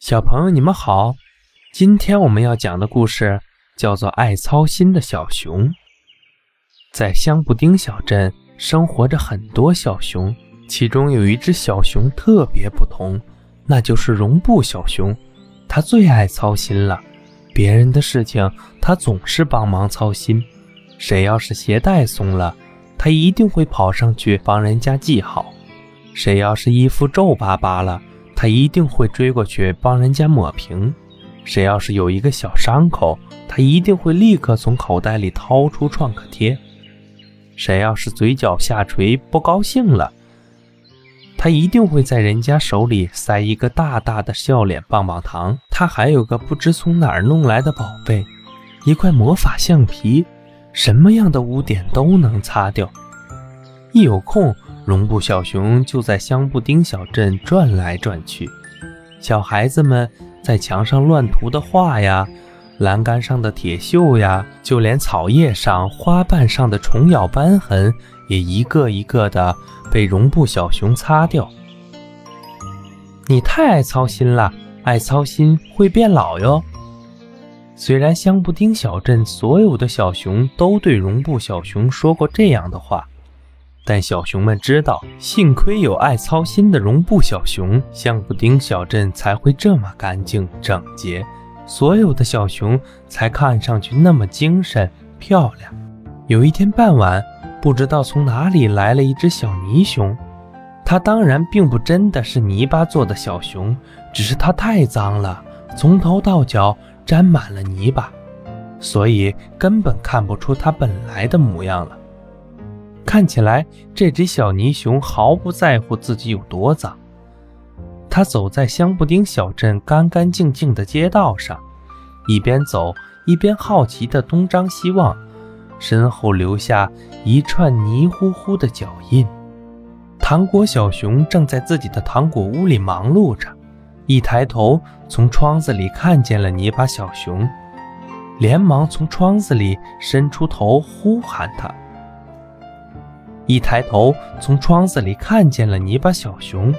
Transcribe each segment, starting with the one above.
小朋友，你们好！今天我们要讲的故事叫做《爱操心的小熊》。在香布丁小镇生活着很多小熊，其中有一只小熊特别不同，那就是绒布小熊。它最爱操心了，别人的事情它总是帮忙操心。谁要是鞋带松了，它一定会跑上去帮人家系好；谁要是衣服皱巴巴了，他一定会追过去帮人家抹平。谁要是有一个小伤口，他一定会立刻从口袋里掏出创可贴。谁要是嘴角下垂不高兴了，他一定会在人家手里塞一个大大的笑脸棒棒糖。他还有个不知从哪儿弄来的宝贝，一块魔法橡皮，什么样的污点都能擦掉。一有空。绒布小熊就在香布丁小镇转来转去，小孩子们在墙上乱涂的画呀，栏杆上的铁锈呀，就连草叶上、花瓣上的虫咬斑痕，也一个一个的被绒布小熊擦掉。你太爱操心了，爱操心会变老哟。虽然香布丁小镇所有的小熊都对绒布小熊说过这样的话。但小熊们知道，幸亏有爱操心的绒布小熊，香布丁小镇才会这么干净整洁，所有的小熊才看上去那么精神漂亮。有一天傍晚，不知道从哪里来了一只小泥熊，它当然并不真的是泥巴做的小熊，只是它太脏了，从头到脚沾满了泥巴，所以根本看不出它本来的模样了。看起来，这只小泥熊毫不在乎自己有多脏。它走在香布丁小镇干干净净的街道上，一边走一边好奇地东张西望，身后留下一串泥乎乎的脚印。糖果小熊正在自己的糖果屋里忙碌着，一抬头从窗子里看见了泥巴小熊，连忙从窗子里伸出头呼喊它。一抬头，从窗子里看见了泥巴小熊，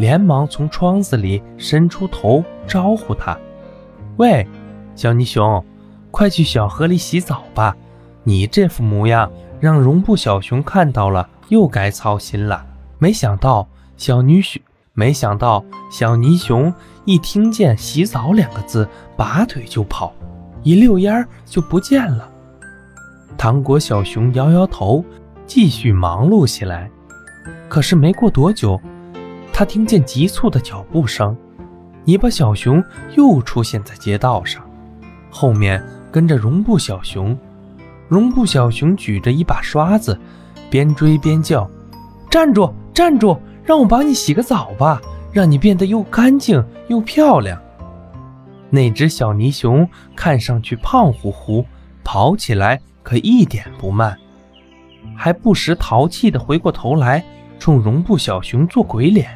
连忙从窗子里伸出头招呼他：“喂，小泥熊，快去小河里洗澡吧！你这副模样，让绒布小熊看到了又该操心了。”没想到小女熊，没想到小泥熊一听见“洗澡”两个字，拔腿就跑，一溜烟儿就不见了。糖果小熊摇摇头。继续忙碌起来，可是没过多久，他听见急促的脚步声，泥巴小熊又出现在街道上，后面跟着绒布小熊。绒布小熊举着一把刷子，边追边叫：“站住，站住，让我帮你洗个澡吧，让你变得又干净又漂亮。”那只小泥熊看上去胖乎乎，跑起来可一点不慢。还不时淘气地回过头来，冲绒布小熊做鬼脸，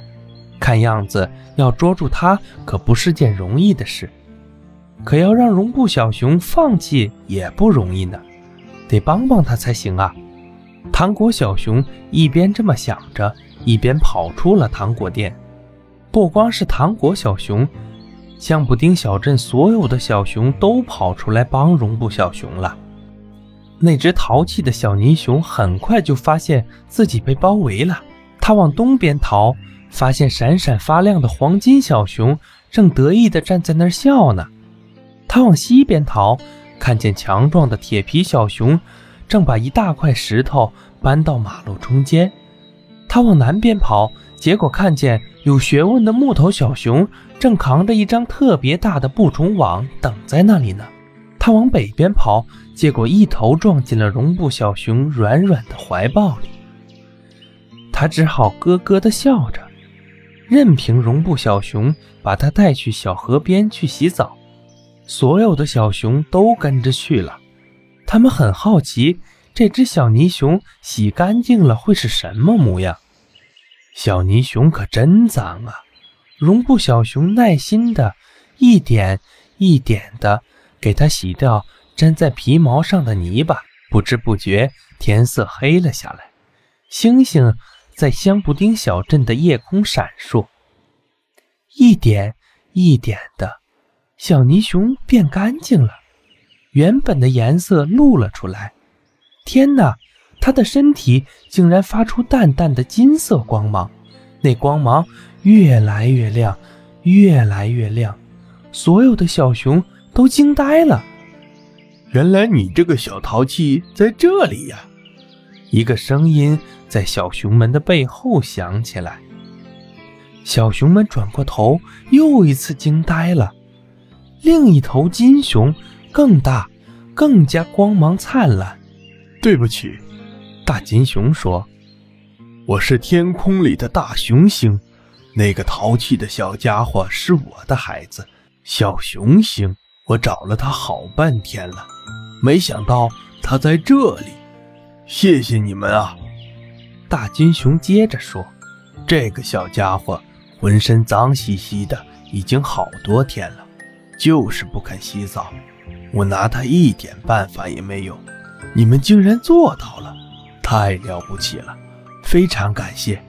看样子要捉住它可不是件容易的事。可要让绒布小熊放弃也不容易呢，得帮帮它才行啊！糖果小熊一边这么想着，一边跑出了糖果店。不光是糖果小熊，香布丁小镇所有的小熊都跑出来帮绒布小熊了。那只淘气的小泥熊很快就发现自己被包围了，它往东边逃，发现闪闪发亮的黄金小熊正得意地站在那儿笑呢；它往西边逃，看见强壮的铁皮小熊正把一大块石头搬到马路中间；它往南边跑，结果看见有学问的木头小熊正扛着一张特别大的布虫网等在那里呢。他往北边跑，结果一头撞进了绒布小熊软软的怀抱里。他只好咯咯地笑着，任凭绒布小熊把他带去小河边去洗澡。所有的小熊都跟着去了，他们很好奇这只小泥熊洗干净了会是什么模样。小泥熊可真脏啊！绒布小熊耐心地一点一点地。给它洗掉粘在皮毛上的泥巴，不知不觉天色黑了下来，星星在香布丁小镇的夜空闪烁，一点一点的，小泥熊变干净了，原本的颜色露了出来。天哪，它的身体竟然发出淡淡的金色光芒，那光芒越来越亮，越来越亮，所有的小熊都惊呆了。原来你这个小淘气在这里呀！一个声音在小熊们的背后响起来。小熊们转过头，又一次惊呆了。另一头金熊更大，更加光芒灿烂。对不起，大金熊说：“我是天空里的大熊星，那个淘气的小家伙是我的孩子，小熊星。我找了他好半天了。”没想到他在这里，谢谢你们啊！大金熊接着说：“这个小家伙浑身脏兮兮的，已经好多天了，就是不肯洗澡。我拿他一点办法也没有，你们竟然做到了，太了不起了！非常感谢，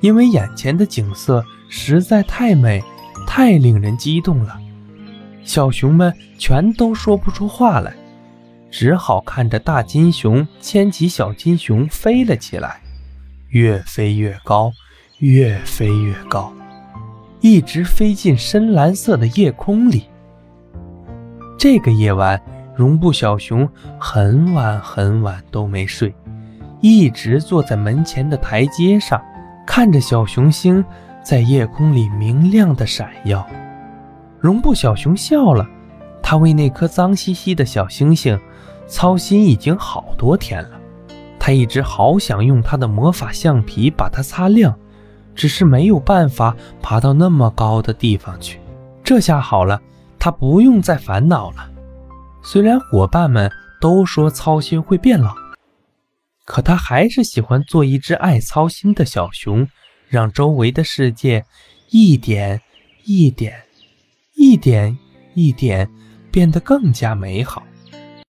因为眼前的景色实在太美，太令人激动了。小熊们全都说不出话来。”只好看着大金熊牵起小金熊飞了起来，越飞越高，越飞越高，一直飞进深蓝色的夜空里。这个夜晚，绒布小熊很晚很晚都没睡，一直坐在门前的台阶上，看着小熊星在夜空里明亮的闪耀。绒布小熊笑了，他为那颗脏兮兮的小星星。操心已经好多天了，他一直好想用他的魔法橡皮把它擦亮，只是没有办法爬到那么高的地方去。这下好了，他不用再烦恼了。虽然伙伴们都说操心会变老，可他还是喜欢做一只爱操心的小熊，让周围的世界一点一点、一点一点变得更加美好。